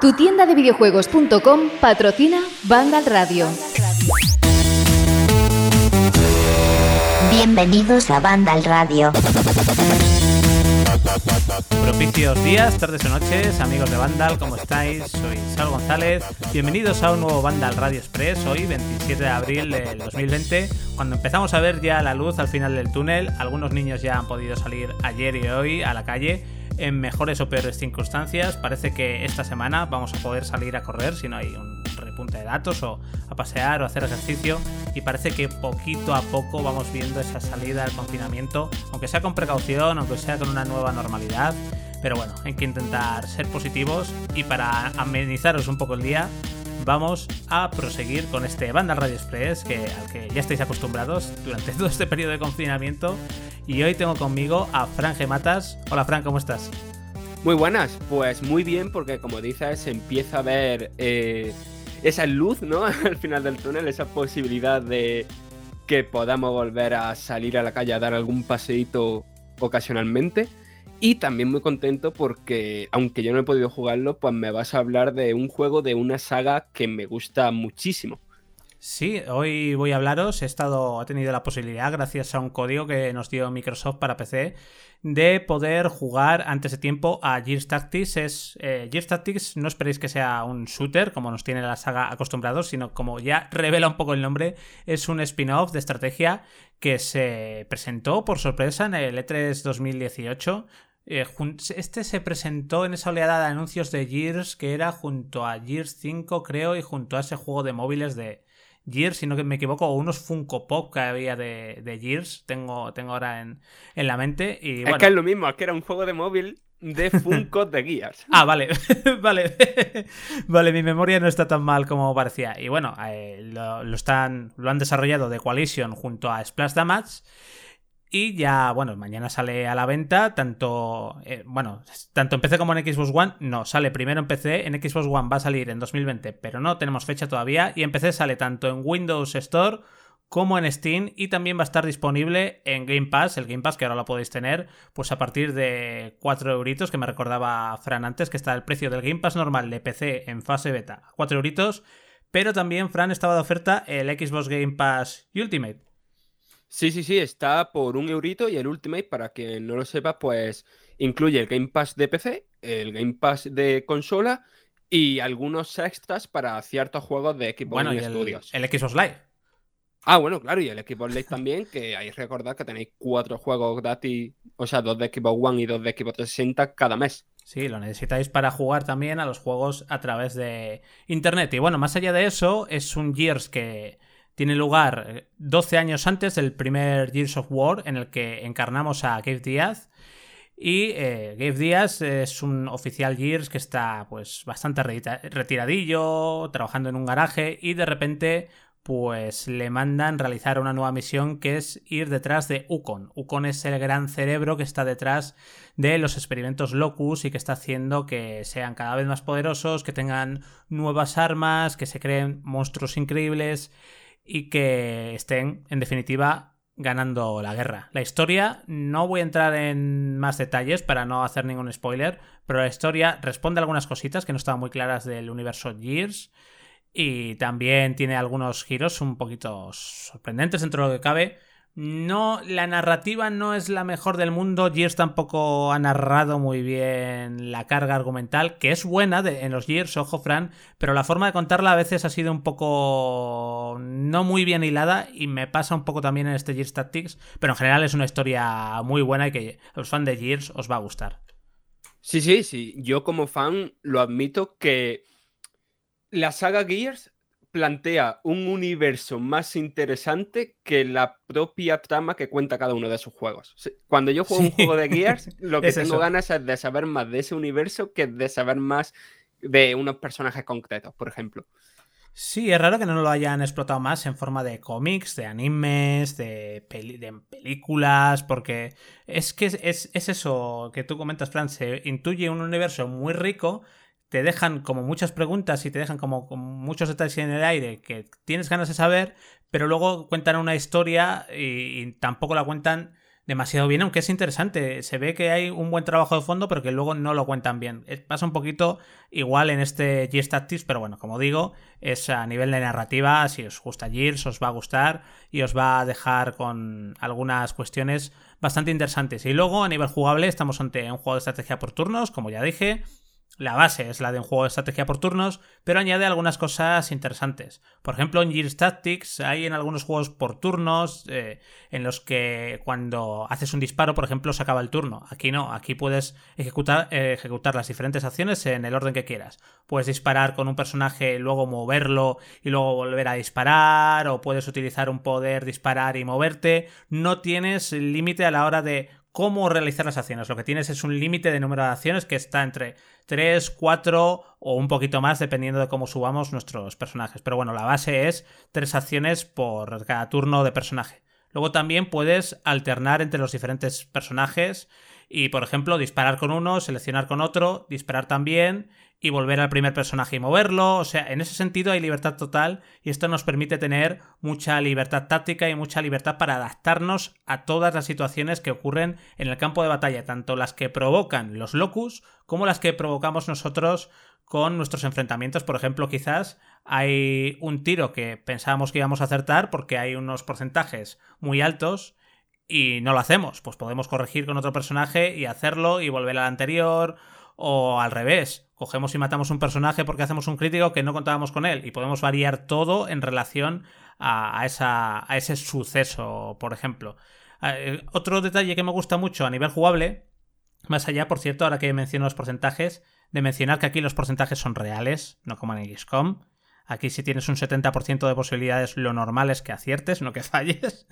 Tu tienda de videojuegos.com patrocina Vandal Radio. Bienvenidos a Vandal Radio. Propicios días, tardes o noches, amigos de Vandal, ¿cómo estáis? Soy Sal González. Bienvenidos a un nuevo Vandal Radio Express, hoy 27 de abril del 2020, cuando empezamos a ver ya la luz al final del túnel. Algunos niños ya han podido salir ayer y hoy a la calle en mejores o peores circunstancias. Parece que esta semana vamos a poder salir a correr si no hay un repunte de datos o a pasear o hacer ejercicio y parece que poquito a poco vamos viendo esa salida del confinamiento, aunque sea con precaución, aunque sea con una nueva normalidad. Pero bueno, hay que intentar ser positivos y para amenizaros un poco el día, vamos a proseguir con este Banda Radio Express que, al que ya estáis acostumbrados durante todo este periodo de confinamiento. Y hoy tengo conmigo a Fran Gematas. Hola Fran, ¿cómo estás? Muy buenas, pues muy bien porque como dices empieza a ver eh, esa luz, ¿no? Al final del túnel, esa posibilidad de que podamos volver a salir a la calle a dar algún paseíto ocasionalmente. Y también muy contento porque, aunque yo no he podido jugarlo, pues me vas a hablar de un juego de una saga que me gusta muchísimo. Sí, hoy voy a hablaros. He estado, he tenido la posibilidad, gracias a un código que nos dio Microsoft para PC, de poder jugar antes de tiempo a Gears Tactics. Es, eh, Gears Tactics no esperéis que sea un shooter, como nos tiene la saga acostumbrados, sino como ya revela un poco el nombre, es un spin-off de estrategia que se presentó por sorpresa en el E3 2018. Eh, este se presentó en esa oleada de anuncios de Gears que era junto a Gears 5, creo, y junto a ese juego de móviles de Gears, si no me equivoco, o unos Funko Pop que había de, de Gears, tengo, tengo ahora en, la mente. Y, es que es lo mismo, es que era un juego de móvil de Funko de Gears. ah, vale, vale, vale, mi memoria no está tan mal como parecía. Y bueno, eh, lo, están, lo han desarrollado de Coalition junto a Splash Damage. Y ya, bueno, mañana sale a la venta, tanto, eh, bueno, tanto en PC como en Xbox One. No, sale primero en PC, en Xbox One va a salir en 2020, pero no tenemos fecha todavía. Y en PC sale tanto en Windows Store como en Steam y también va a estar disponible en Game Pass, el Game Pass que ahora lo podéis tener, pues a partir de 4 euritos, que me recordaba Fran antes, que está el precio del Game Pass normal de PC en fase beta, 4 euritos, pero también Fran estaba de oferta el Xbox Game Pass Ultimate, Sí, sí, sí, está por un eurito y el Ultimate, para quien no lo sepa, pues incluye el Game Pass de PC, el Game Pass de consola y algunos extras para ciertos juegos de Xbox bueno, Studios. El, Xbox Live. Ah, bueno, claro, y el Xbox Live también, que hay que recordar que tenéis cuatro juegos gratis, o sea, dos de Xbox One y dos de Xbox 360 cada mes. Sí, lo necesitáis para jugar también a los juegos a través de Internet. Y bueno, más allá de eso, es un Gears que tiene lugar 12 años antes del primer Gears of War en el que encarnamos a Gabe Díaz. Y eh, Gabe Díaz es un oficial Gears que está pues bastante retiradillo, trabajando en un garaje y de repente pues le mandan realizar una nueva misión que es ir detrás de Ukon. Ukon es el gran cerebro que está detrás de los experimentos Locus y que está haciendo que sean cada vez más poderosos, que tengan nuevas armas, que se creen monstruos increíbles y que estén, en definitiva, ganando la guerra. La historia, no voy a entrar en más detalles para no hacer ningún spoiler, pero la historia responde a algunas cositas que no estaban muy claras del universo Gears y también tiene algunos giros un poquito sorprendentes dentro de lo que cabe no, la narrativa no es la mejor del mundo. Gears tampoco ha narrado muy bien la carga argumental, que es buena en los Gears, ojo, Fran, pero la forma de contarla a veces ha sido un poco no muy bien hilada y me pasa un poco también en este Gears Tactics, pero en general es una historia muy buena y que a los fans de Gears os va a gustar. Sí, sí, sí. Yo como fan lo admito que la saga Gears plantea un universo más interesante que la propia trama que cuenta cada uno de sus juegos. Cuando yo juego un juego de Gears, lo que tengo ganas es de saber más de ese universo que de saber más de unos personajes concretos, por ejemplo. Sí, es raro que no lo hayan explotado más en forma de cómics, de animes, de, de películas, porque es que es, es, eso que tú comentas, Fran, se intuye un universo muy rico te dejan como muchas preguntas y te dejan como, muchos detalles en el aire que tienes ganas de saber, pero luego cuentan una historia y, tampoco la cuentan demasiado bien, aunque es interesante. Se ve que hay un buen trabajo de fondo, pero que luego no lo cuentan bien. Pasa un poquito igual en este Gears Tactics, pero bueno, como digo, es a nivel de narrativa. Si os gusta Gears, os va a gustar y os va a dejar con algunas cuestiones bastante interesantes. Y luego, a nivel jugable, estamos ante un juego de estrategia por turnos, como ya dije. La base es la de un juego de estrategia por turnos, pero añade algunas cosas interesantes. Por ejemplo, en Gears Tactics hay en algunos juegos por turnos eh, en los que cuando haces un disparo, por ejemplo, se acaba el turno. Aquí no, aquí puedes ejecutar, eh, ejecutar las diferentes acciones en el orden que quieras. Puedes disparar con un personaje, luego moverlo y luego volver a disparar, o puedes utilizar un poder, disparar y moverte. No tienes límite a la hora de cómo realizar las acciones. Lo que tienes es un límite de número de acciones que está entre 3, 4 o un poquito más dependiendo de cómo subamos nuestros personajes. Pero bueno, la base es 3 acciones por cada turno de personaje. Luego también puedes alternar entre los diferentes personajes y, por ejemplo, disparar con uno, seleccionar con otro, disparar también y volver al primer personaje y moverlo. O sea, en ese sentido hay libertad total y esto nos permite tener mucha libertad táctica y mucha libertad para adaptarnos a todas las situaciones que ocurren en el campo de batalla, tanto las que provocan los locus como las que provocamos nosotros con nuestros enfrentamientos. Por ejemplo, quizás hay un tiro que pensábamos que íbamos a acertar porque hay unos porcentajes muy altos y no lo hacemos. Pues podemos corregir con otro personaje y hacerlo y volver al anterior o al revés cogemos y matamos un personaje porque hacemos un crítico que no contábamos con él y podemos variar todo en relación a, esa, a ese suceso, por ejemplo. Eh, otro detalle que me gusta mucho a nivel jugable, más allá, por cierto, ahora que menciono los porcentajes, de mencionar que aquí los porcentajes son reales, no como en XCOM. Aquí si tienes un 70% de posibilidades, lo normal es que aciertes, no que falles.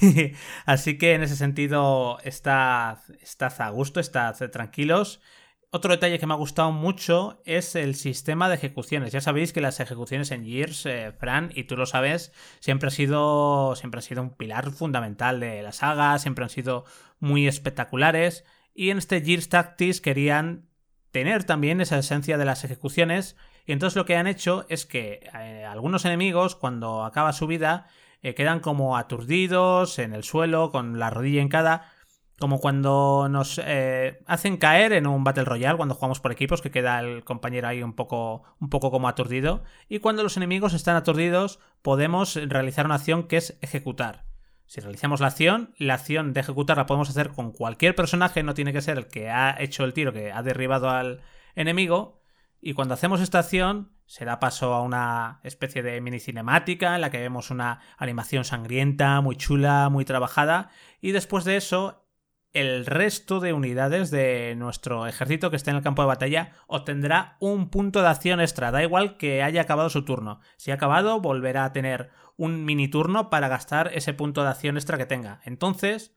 Así que en ese sentido, estad, estad a gusto, estad tranquilos. Otro detalle que me ha gustado mucho es el sistema de ejecuciones. Ya sabéis que las ejecuciones en Gears, eh, Fran, y tú lo sabes, siempre ha sido. Siempre ha sido un pilar fundamental de la saga, siempre han sido muy espectaculares. Y en este Gears Tactics querían tener también esa esencia de las ejecuciones. Y entonces lo que han hecho es que eh, algunos enemigos, cuando acaba su vida, eh, quedan como aturdidos en el suelo, con la rodilla en cada como cuando nos eh, hacen caer en un Battle Royale, cuando jugamos por equipos, que queda el compañero ahí un poco, un poco como aturdido. Y cuando los enemigos están aturdidos, podemos realizar una acción que es ejecutar. Si realizamos la acción, la acción de ejecutar la podemos hacer con cualquier personaje, no tiene que ser el que ha hecho el tiro, que ha derribado al enemigo. Y cuando hacemos esta acción, se da paso a una especie de mini cinemática en la que vemos una animación sangrienta, muy chula, muy trabajada. Y después de eso, el resto de unidades de nuestro ejército que esté en el campo de batalla obtendrá un punto de acción extra. Da igual que haya acabado su turno. Si ha acabado, volverá a tener un mini turno para gastar ese punto de acción extra que tenga. Entonces,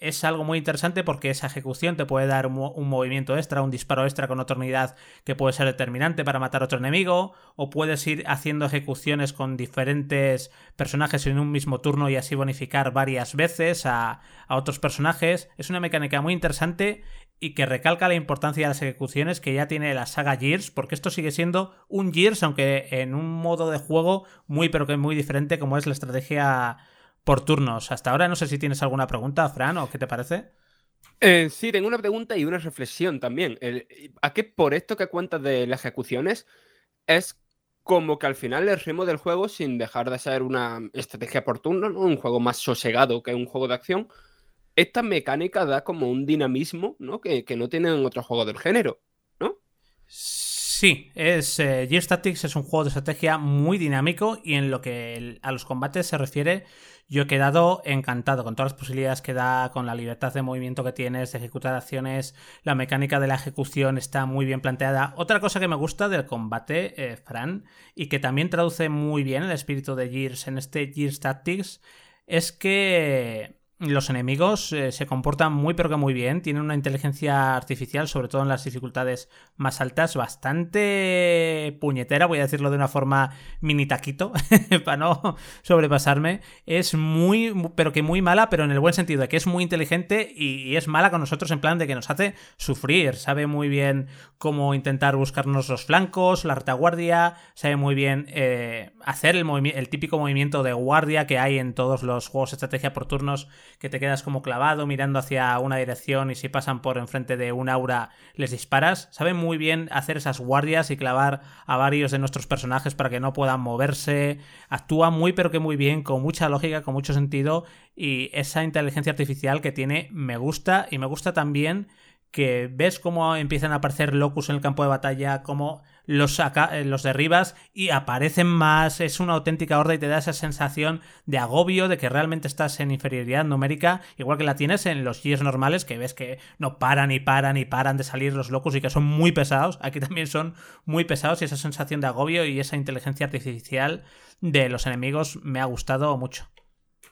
es algo muy interesante porque esa ejecución te puede dar un, movimiento extra, un disparo extra con otra unidad que puede ser determinante para matar a otro enemigo, o puedes ir haciendo ejecuciones con diferentes personajes en un mismo turno y así bonificar varias veces a, a otros personajes. Es una mecánica muy interesante y que recalca la importancia de las ejecuciones que ya tiene la saga Gears, porque esto sigue siendo un Gears, aunque en un modo de juego muy pero que muy diferente como es la estrategia por turnos. Hasta ahora no sé si tienes alguna pregunta, Fran, o qué te parece. Eh, sí, tengo una pregunta y una reflexión también. ¿A qué por esto que cuentas de las ejecuciones es como que al final el ritmo del juego, sin dejar de ser una estrategia por turno, un juego más sosegado que un juego de acción, esta mecánica da como un dinamismo ¿no? Que, que no tienen otros juegos del género, ¿no? Sí, es eh, Gears Tactics es un juego de estrategia muy dinámico y en lo que a los combates se refiere, yo he quedado encantado con todas las posibilidades que da, con la libertad de movimiento que tienes, de ejecutar acciones, la mecánica de la ejecución está muy bien planteada. Otra cosa que me gusta del combate, eh, Fran, y que también traduce muy bien el espíritu de Gears en este Gears Tactics, es que los enemigos eh, se comportan muy pero que muy bien, tienen una inteligencia artificial, sobre todo en las dificultades más altas, bastante puñetera, voy a decirlo de una forma mini taquito, para no sobrepasarme. Es muy, pero que muy mala, pero en el buen sentido, de que es muy inteligente y, es mala con nosotros en plan de que nos hace sufrir, sabe muy bien cómo intentar buscarnos los flancos, la retaguardia, sabe muy bien eh, hacer el, el típico movimiento de guardia que hay en todos los juegos de estrategia por turnos que te quedas como clavado mirando hacia una dirección y si pasan por enfrente de un aura les disparas. Sabe muy bien hacer esas guardias y clavar a varios de nuestros personajes para que no puedan moverse. Actúa muy pero que muy bien, con mucha lógica, con mucho sentido y esa inteligencia artificial que tiene me gusta y me gusta también que ves cómo empiezan a aparecer locus en el campo de batalla, cómo los, saca, eh, los derribas y aparecen más, es una auténtica horda y te da esa sensación de agobio, de que realmente estás en inferioridad numérica, igual que la tienes en los Gears normales, que ves que no paran y paran y paran de salir los locus y que son muy pesados, aquí también son muy pesados y esa sensación de agobio y esa inteligencia artificial de los enemigos me ha gustado mucho.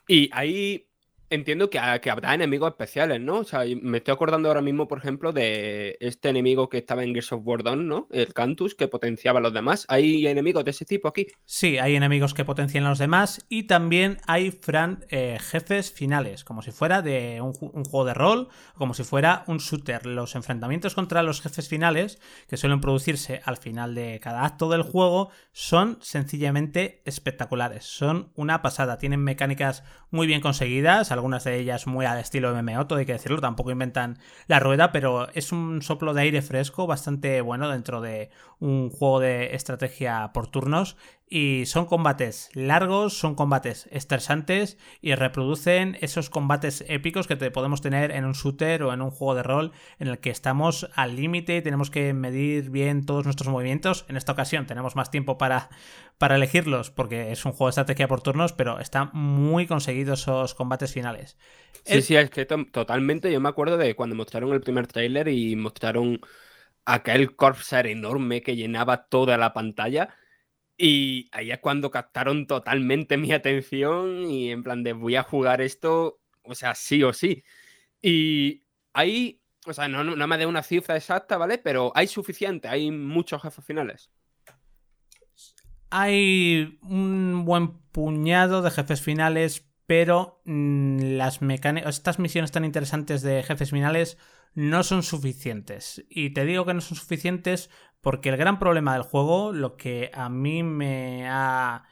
Y ahí Entiendo que, que, habrá enemigos especiales, ¿no? O sea, me estoy acordando ahora mismo, por ejemplo, de este enemigo que estaba en Gears of War 2, ¿no? El Cantus, que potenciaba a los demás. ¿Hay enemigos de ese tipo aquí? Sí, hay enemigos que potencian a los demás y también hay, Fran, eh, jefes finales, como si fuera de un, juego de rol, como si fuera un shooter. Los enfrentamientos contra los jefes finales, que suelen producirse al final de cada acto del juego, son sencillamente espectaculares. Son una pasada. Tienen mecánicas muy bien conseguidas algunas de ellas muy al estilo MMO, todo hay que decirlo, tampoco inventan la rueda, pero es un soplo de aire fresco bastante bueno dentro de un juego de estrategia por turnos y son combates largos, son combates estresantes y reproducen esos combates épicos que te podemos tener en un shooter o en un juego de rol en el que estamos al límite y tenemos que medir bien todos nuestros movimientos. En esta ocasión tenemos más tiempo para, para elegirlos porque es un juego de estrategia por turnos, pero están muy conseguidos esos combates finales. Sí, sí, es que totalmente. Yo me acuerdo de cuando mostraron el primer tráiler y mostraron aquel Corpser enorme que llenaba toda la pantalla y ahí es cuando captaron totalmente mi atención y en plan de voy a jugar esto, o sea, sí o sí. Y ahí, o sea, no, no me dé una cifra exacta, ¿vale? Pero hay suficiente, hay muchos jefes finales. Hay un buen puñado de jefes finales, pero mm, las mecánicas, estas misiones tan interesantes de jefes finales no son suficientes. Y te digo que no son suficientes porque el gran problema del juego, lo que a mí me ha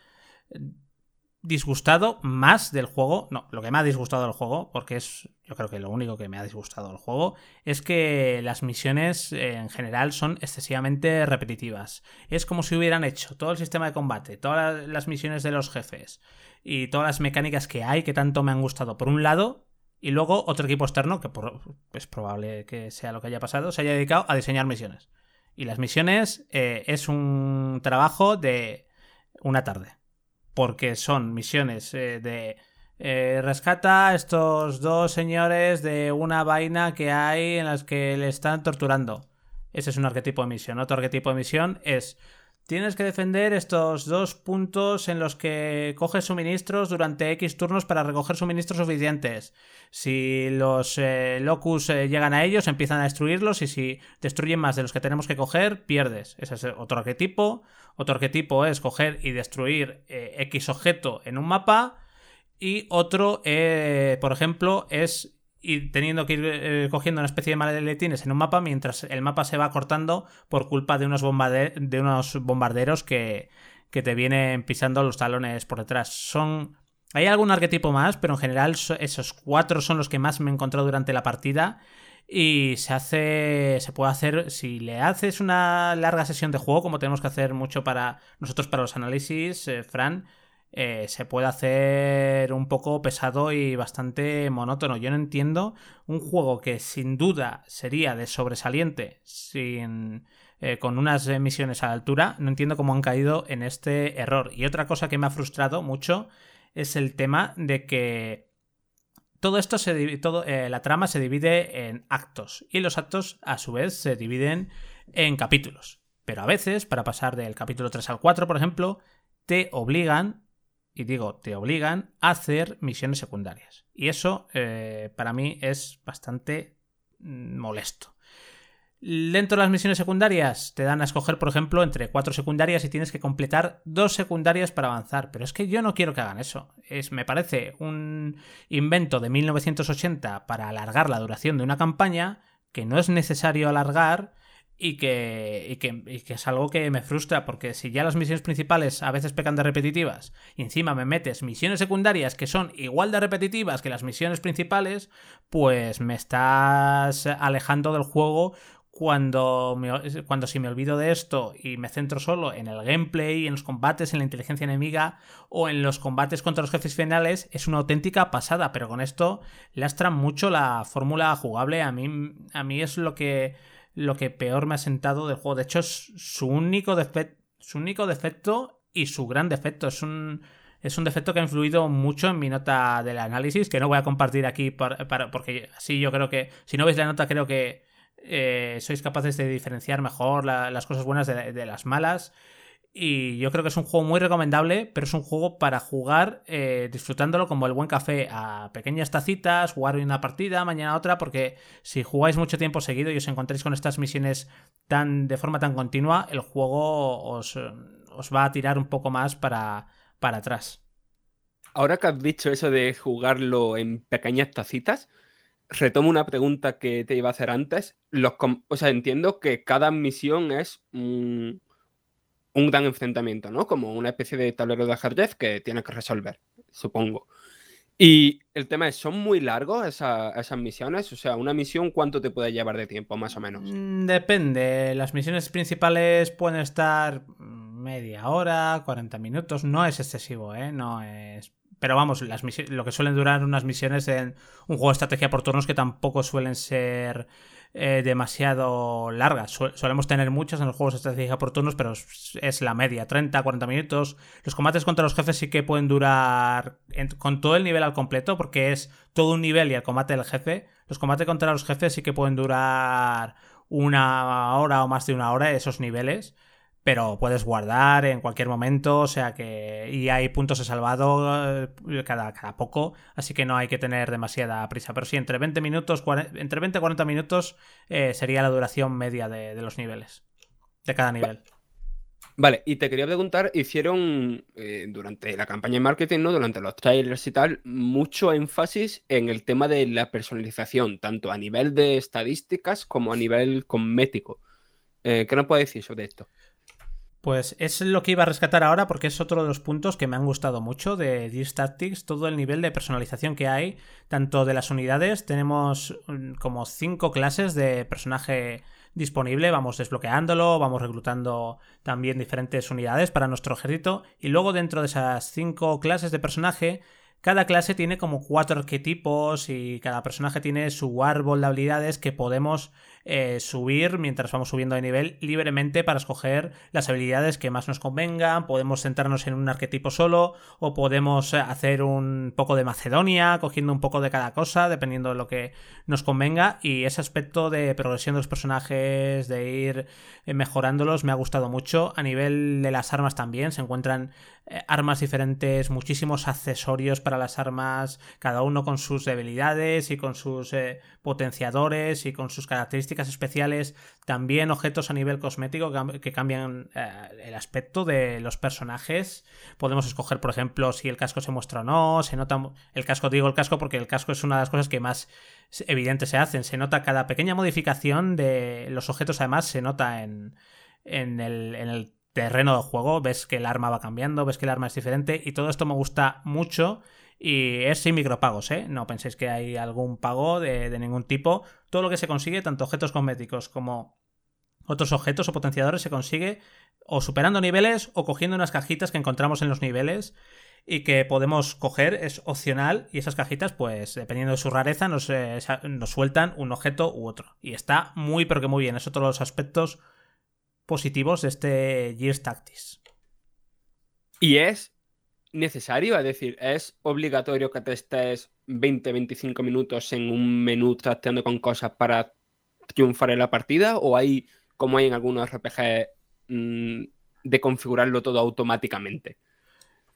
disgustado más del juego, no, lo que me ha disgustado del juego, porque es yo creo que lo único que me ha disgustado del juego, es que las misiones en general son excesivamente repetitivas. Es como si hubieran hecho todo el sistema de combate, todas las misiones de los jefes y todas las mecánicas que hay que tanto me han gustado por un lado y luego otro equipo externo, que es probable que sea lo que haya pasado, se haya dedicado a diseñar misiones. Y las misiones eh, es un trabajo de una tarde. Porque son misiones eh, de... Eh, rescata a estos dos señores de una vaina que hay en las que le están torturando. Ese es un arquetipo de misión. Otro arquetipo de misión es Tienes que defender estos dos puntos en los que coges suministros durante X turnos para recoger suministros suficientes. Si los eh, locus eh, llegan a ellos, empiezan a destruirlos y si destruyen más de los que tenemos que coger, pierdes. Ese es otro arquetipo. Otro arquetipo es coger y destruir eh, X objeto en un mapa. Y otro, por ejemplo, es y teniendo que ir eh, cogiendo una especie de maletines en un mapa mientras el mapa se va cortando por culpa de unos, de unos bombarderos que, que te vienen pisando los talones por detrás. Son hay algún arquetipo más, pero en general esos cuatro son los que más me he encontrado durante la partida. Y se hace. Se puede hacer. Si le haces una larga sesión de juego, como tenemos que hacer mucho para nosotros para los análisis, eh, Fran, eh, se puede hacer un poco pesado y bastante monótono. Yo no entiendo un juego que sin duda sería de sobresaliente sin, eh, con unas misiones a la altura, no entiendo cómo han caído en este error. Y otra cosa que me ha frustrado mucho es el tema de que todo esto se todo, eh, la trama se divide en actos y los actos a su vez se dividen en capítulos. Pero a veces, para pasar del capítulo 3 al 4, por ejemplo, te obligan y digo, te obligan a hacer misiones secundarias. Y eso eh, para mí es bastante mm, molesto. Dentro de las misiones secundarias te dan a escoger, por ejemplo, entre cuatro secundarias y tienes que completar dos secundarias para avanzar. Pero es que yo no quiero que hagan eso. Es, me parece un invento de 1980 para alargar la duración de una campaña que no es necesario alargar y que, y que, y que, es algo que me frustra porque si ya las misiones principales a veces pecan de repetitivas y encima me metes misiones secundarias que son igual de repetitivas que las misiones principales, pues me estás alejando del juego cuando, cuando si me olvido de esto y me centro solo en el gameplay, en los combates, en la inteligencia enemiga o en los combates contra los jefes finales, es una auténtica pasada, pero con esto lastra mucho la fórmula jugable. A mí, a mí es lo que, lo que peor me ha sentado del juego. De hecho, es su único, su único defecto y su gran defecto. Es un, es un defecto que ha influido mucho en mi nota del análisis, que no voy a compartir aquí porque así yo creo que, si no veis la nota, creo que eh, sois capaces de diferenciar mejor las cosas buenas de, las malas. Y yo creo que es un juego muy recomendable, pero es un juego para jugar eh, disfrutándolo como el buen café a pequeñas tacitas, jugar una partida, mañana otra, porque si jugáis mucho tiempo seguido y os encontráis con estas misiones tan de forma tan continua, el juego os, os va a tirar un poco más para, para atrás. Ahora que has dicho eso de jugarlo en pequeñas tacitas, retomo una pregunta que te iba a hacer antes. Los o sea, entiendo que cada misión es un, gran enfrentamiento, ¿no? Como una especie de tablero de ajedrez que tienes que resolver, supongo. Y el tema es, ¿son muy largos esas misiones? O sea, una misión, ¿cuánto te puede llevar de tiempo, más o menos? Mm, depende. Las misiones principales pueden estar media hora, 40 minutos. No es excesivo, ¿eh? No es pero vamos, lo que suelen durar unas misiones en un juego de estrategia por turnos que tampoco suelen ser eh, demasiado largas. solemos tener muchas en los juegos de estrategia por turnos, pero es, la media, 30, 40 minutos. Los combates contra los jefes sí que pueden durar con todo el nivel al completo, porque es todo un nivel y el combate del jefe. Los combates contra los jefes sí que pueden durar una hora o más de una hora esos niveles pero puedes guardar en cualquier momento, o sea que... Y hay puntos de salvado eh, cada, cada poco, así que no hay que tener demasiada prisa. Pero sí, entre 20 minutos, entre 20 y 40 minutos eh, sería la duración media de, los niveles, de cada nivel. Vale, y te quería preguntar, hicieron eh, durante la campaña de marketing, ¿no? Durante los trailers y tal, mucho énfasis en el tema de la personalización, tanto a nivel de estadísticas como a nivel cosmético. ¿Qué nos puede decir sobre esto? Pues es lo que iba a rescatar ahora porque es otro de los puntos que me han gustado mucho de Gears Tactics, todo el nivel de personalización que hay, tanto de las unidades, tenemos mm, como cinco clases de personaje disponible, vamos desbloqueándolo, vamos reclutando también diferentes unidades para nuestro ejército y luego dentro de esas cinco clases de personaje cada clase tiene como cuatro arquetipos y cada personaje tiene su árbol de habilidades que podemos eh, subir mientras vamos subiendo de nivel libremente para escoger las habilidades que más nos convengan. Podemos centrarnos en un arquetipo solo o podemos eh, hacer un poco de Macedonia, cogiendo un poco de cada cosa, dependiendo de lo que nos convenga. Y ese aspecto de progresión de los personajes, de ir eh, mejorándolos, me ha gustado mucho. A nivel de las armas también se encuentran armas diferentes, muchísimos accesorios para las armas, cada uno con sus debilidades y con sus potenciadores y con sus características especiales, también objetos a nivel cosmético que cambian eh, el aspecto de los personajes. Podemos escoger, por ejemplo, si el casco se muestra o no, se nota el casco, digo el casco porque el casco es una de las cosas que más evidentes se hacen, se nota cada pequeña modificación de los objetos, además se nota en, en el, en el terreno de juego, ves que el arma va cambiando, ves que el arma es diferente y todo esto me gusta mucho y es sin micropagos, ¿eh? No penséis que hay algún pago de, ningún tipo. Todo lo que se consigue, tanto objetos cosméticos como otros objetos o potenciadores, se consigue o superando niveles o cogiendo unas cajitas que encontramos en los niveles y que podemos coger, es opcional y esas cajitas, pues dependiendo de su rareza, nos, eh, nos sueltan un objeto u otro. Y está muy, pero que muy bien. Es otro de los aspectos positivos de este Gears Tactics. Y es necesario, es decir, es obligatorio que te estés 20-25 minutos en un menú trasteando con cosas para triunfar en la partida o hay, como hay en algunos RPG, mm, de configurarlo todo automáticamente.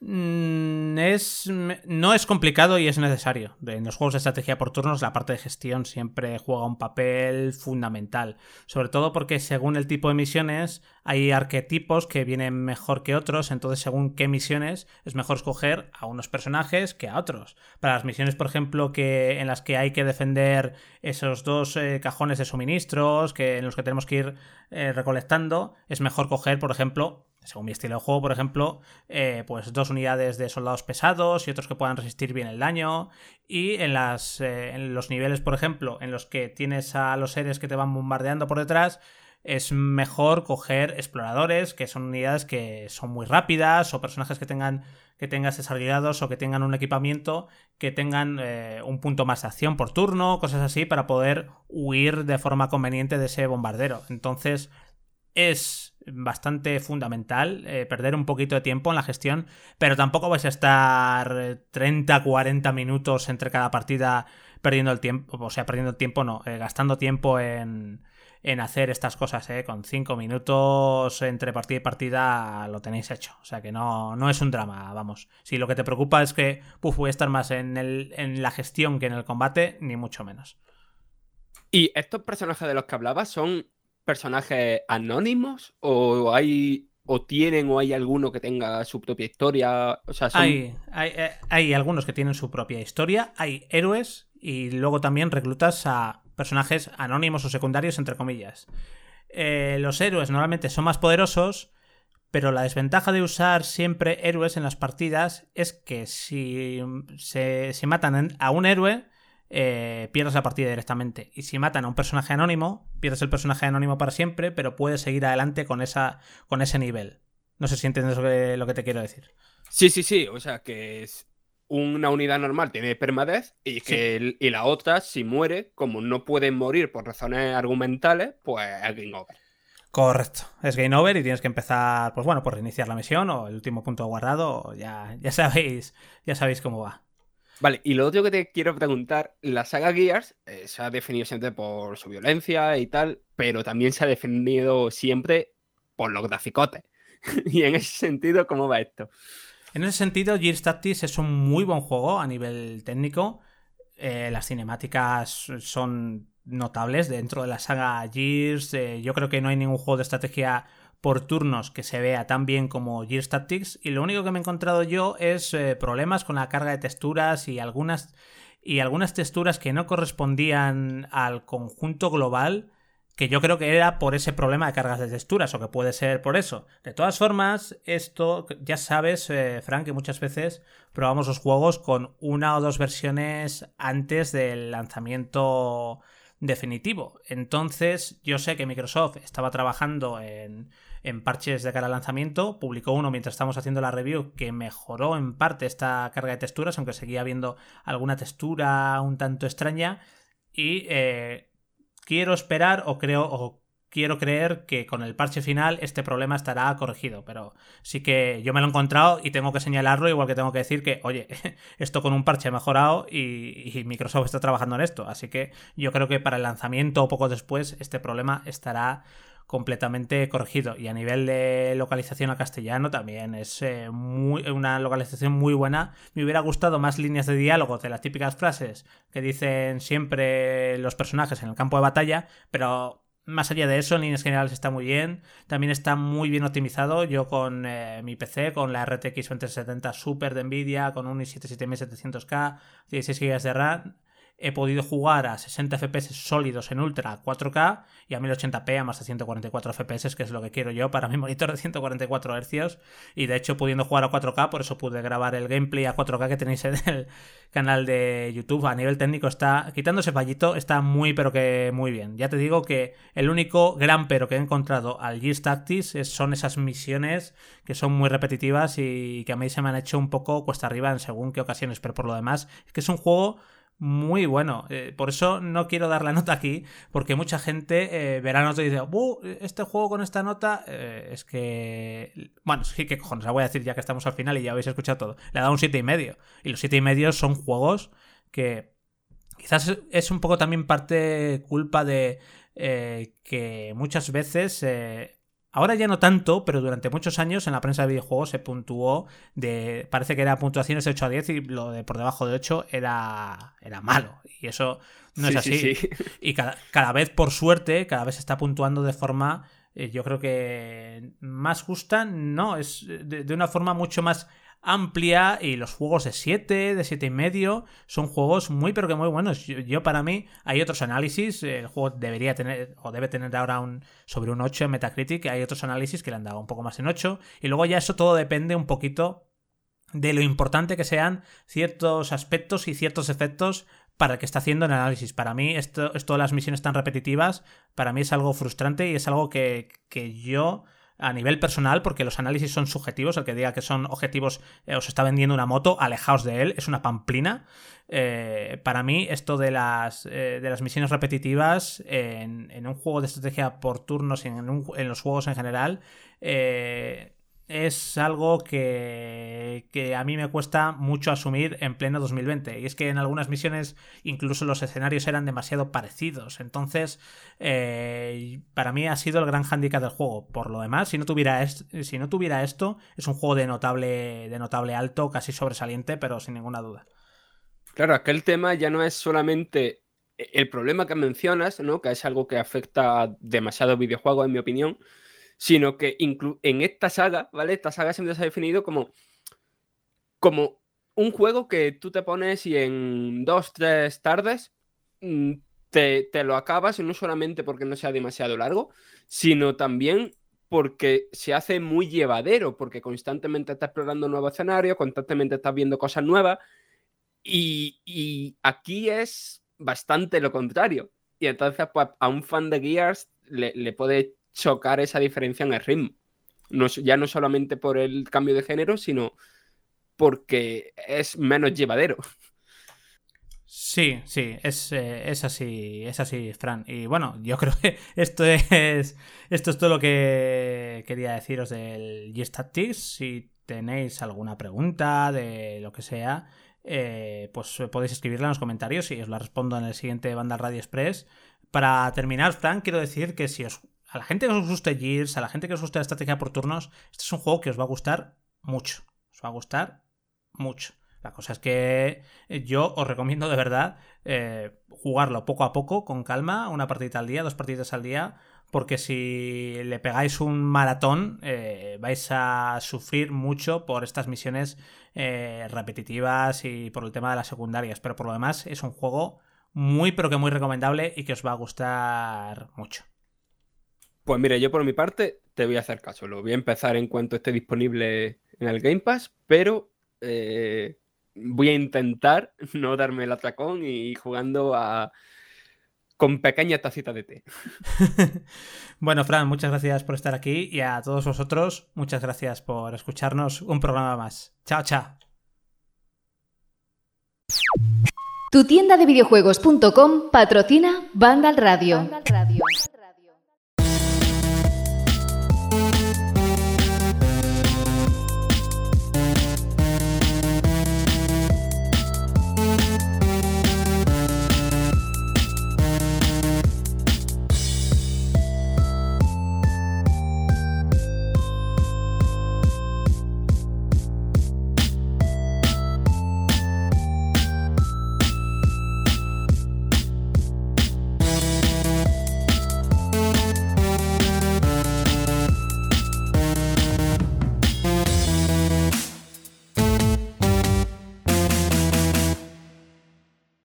Mm, es, no es complicado y es necesario. En los juegos de estrategia por turnos la parte de gestión siempre juega un papel fundamental. Sobre todo porque según el tipo de misiones hay arquetipos que vienen mejor que otros. Entonces según qué misiones es mejor escoger a unos personajes que a otros. Para las misiones, por ejemplo, que en las que hay que defender esos dos eh, cajones de suministros que, en los que tenemos que ir eh, recolectando, es mejor coger, por ejemplo, según mi estilo de juego, por ejemplo, eh, pues dos unidades de soldados pesados y otros que puedan resistir bien el daño. Y en, las, eh, los niveles, por ejemplo, en los que tienes a los seres que te van bombardeando por detrás, es mejor coger exploradores, que son unidades que son muy rápidas, o personajes que tengan que tengas desarrollados o que tengan un equipamiento que tengan eh, un punto más de acción por turno, cosas así, para poder huir de forma conveniente de ese bombardero. Entonces, es bastante fundamental eh, perder un poquito de tiempo en la gestión, pero tampoco vais a estar 30, 40 minutos entre cada partida perdiendo el tiempo, o sea, perdiendo el tiempo no, eh, gastando tiempo en, en hacer estas cosas, ¿eh? Con 5 minutos entre partida y partida lo tenéis hecho. O sea que no, no es un drama, vamos. Si lo que te preocupa es que voy a estar más en, el, en la gestión que en el combate, ni mucho menos. ¿Y estos personajes de los que hablabas son personajes anónimos o hay o tienen o hay alguno que tenga su propia historia? O sea, hay, eh, hay, algunos que tienen su propia historia, hay héroes y luego también reclutas a personajes anónimos o secundarios, entre comillas. Eh, los héroes normalmente son más poderosos, pero la desventaja de usar siempre héroes en las partidas es que si se, si matan a un héroe, eh, pierdes la partida directamente. Y si matan a un personaje anónimo, pierdes el personaje anónimo para siempre, pero puedes seguir adelante con, esa, con ese nivel. No sé si entiendes lo que, te quiero decir. Sí, sí, sí. O sea, que es una unidad normal tiene permadez y que y la otra, si muere, como no pueden morir por razones argumentales, pues es game over. Correcto, es game over y tienes que empezar, pues bueno, por reiniciar la misión o el último punto guardado, ya, ya sabéis, ya sabéis cómo va. Vale, y lo otro que te quiero preguntar, la saga Gears eh, se ha definido siempre por su violencia y tal, pero también se ha definido siempre por los graficotes. y en ese sentido, ¿cómo va esto? En ese sentido, Gears Tactics es un muy buen juego a nivel técnico. Eh, las cinemáticas son notables dentro de la saga Gears. Eh, yo creo que no hay ningún juego de estrategia por turnos que se vea tan bien como Gears Tactics y lo único que me he encontrado yo es eh, problemas con la carga de texturas y algunas y algunas texturas que no correspondían al conjunto global que yo creo que era por ese problema de cargas de texturas o que puede ser por eso. De todas formas, esto ya sabes, eh, Frank, que muchas veces probamos los juegos con una o dos versiones antes del lanzamiento definitivo. Entonces, yo sé que Microsoft estaba trabajando en en parches de cara al lanzamiento. Publicó uno mientras estábamos haciendo la review que mejoró en parte esta carga de texturas, aunque seguía habiendo alguna textura un tanto extraña. Y eh, quiero esperar o creo o quiero creer que con el parche final este problema estará corregido, pero sí que yo me lo he encontrado y tengo que señalarlo, igual que tengo que decir que, oye, esto con un parche ha mejorado y, y, Microsoft está trabajando en esto, así que yo creo que para el lanzamiento o poco después este problema estará completamente corregido. Y a nivel de localización a castellano también es eh, muy, una localización muy buena. Me hubiera gustado más líneas de diálogo de las típicas frases que dicen siempre los personajes en el campo de batalla, pero más allá de eso, en líneas generales está muy bien. También está muy bien optimizado. Yo con eh, mi PC, con la RTX 2070 Super de Nvidia, con un i7 7700K, 16 GB de RAM he podido jugar a 60 FPS sólidos en Ultra 4K y a 1080p a más de 144 FPS, que es lo que quiero yo para mi monitor de 144 Hz. Y de hecho, pudiendo jugar a 4K, por eso pude grabar el gameplay a 4K que tenéis en el canal de YouTube. A nivel técnico está, quitando ese fallito, está muy pero que muy bien. Ya te digo que el único gran pero que he encontrado al Gears Tactics son esas misiones que son muy repetitivas y que a mí se me han hecho un poco cuesta arriba en según qué ocasiones, pero por lo demás es que es un juego muy bueno. Eh, por eso no quiero dar la nota aquí, porque mucha gente eh, verá nota y dice, este juego con esta nota eh, es que... Bueno, sí que cojones, la voy a decir ya que estamos al final y ya habéis escuchado todo. Le ha dado un 7,5. Y los 7,5 y medio son juegos que quizás es un poco también parte culpa de que muchas veces Ahora ya no tanto, pero durante muchos años en la prensa de videojuegos se puntuó de. Parece que era puntuaciones de 8 a 10 y lo de por debajo de 8 era, era malo. Y eso no es así. Y cada, cada, vez, por suerte, cada vez se está puntuando de forma. Eh, yo creo que más justa, no, es de, de una forma mucho más amplia y los juegos de 7, de 7 y medio son juegos muy pero que muy buenos. Yo, para mí hay otros análisis, el juego debería tener o debe tener ahora un sobre un 8 en Metacritic, hay otros análisis que le han dado un poco más en 8 y luego ya eso todo depende un poquito de lo importante que sean ciertos aspectos y ciertos efectos para el que está haciendo el análisis. Para mí, esto, esto de las misiones tan repetitivas, para mí es algo frustrante y es algo que, que yo a nivel personal, porque los análisis son subjetivos, el que diga que son objetivos eh, os está vendiendo una moto, alejaos de él, es una pamplina. Eh, para mí, esto de las, eh, de las misiones repetitivas en, en, un juego de estrategia por turnos y en, en los juegos en general, es algo que, que, a mí me cuesta mucho asumir en pleno 2020. Y es que en algunas misiones incluso los escenarios eran demasiado parecidos. Entonces, eh, para mí ha sido el gran hándicap del juego. Por lo demás, si no tuviera, si no tuviera esto, es un juego de notable, de notable alto, casi sobresaliente, pero sin ninguna duda. Claro, aquel tema ya no es solamente el problema que mencionas, ¿no? Que es algo que afecta demasiado videojuegos, en mi opinión sino que en esta saga, ¿vale? Esta saga siempre se ha definido como, como un juego que tú te pones y en dos, tres tardes mm, te, te lo acabas, y no solamente porque no sea demasiado largo, sino también porque se hace muy llevadero, porque constantemente estás explorando nuevos escenarios, constantemente estás viendo cosas nuevas, y, y, aquí es bastante lo contrario. Y entonces, pues, a un fan de Gears le, le puede chocar esa diferencia en el ritmo. Ya no solamente por el cambio de género, sino porque es menos llevadero. Sí, sí, es, eh, es, así, es así, Fran. Y bueno, yo creo que esto es, esto es todo lo que quería deciros del G-Statics. Si tenéis alguna pregunta de lo que sea, eh, pues podéis escribirla en los comentarios y os la respondo en el siguiente Banda Radio Express. Para terminar, Fran, quiero decir que si os a la gente que os guste Gears, a la gente que os guste la estrategia por turnos, este es un juego que os va a gustar mucho. Os va a gustar mucho. La cosa es que yo os recomiendo de verdad eh, jugarlo poco a poco, con calma, una partida al día, dos partidas al día, porque si le pegáis un maratón eh, vais a sufrir mucho por estas misiones eh, repetitivas y por el tema de las secundarias, pero por lo demás es un juego muy pero que muy recomendable y que os va a gustar mucho. Pues mira, yo por mi parte te voy a hacer caso. Lo voy a empezar en cuanto esté disponible en el Game Pass, pero eh, voy a intentar no darme el atracón y jugando a con pequeña tacita de té. bueno, Fran, muchas gracias por estar aquí y a todos vosotros, muchas gracias por escucharnos un programa más. Chao, chao. Tu tienda de videojuegos.com patrocina Vandal Radio. Vandal Radio.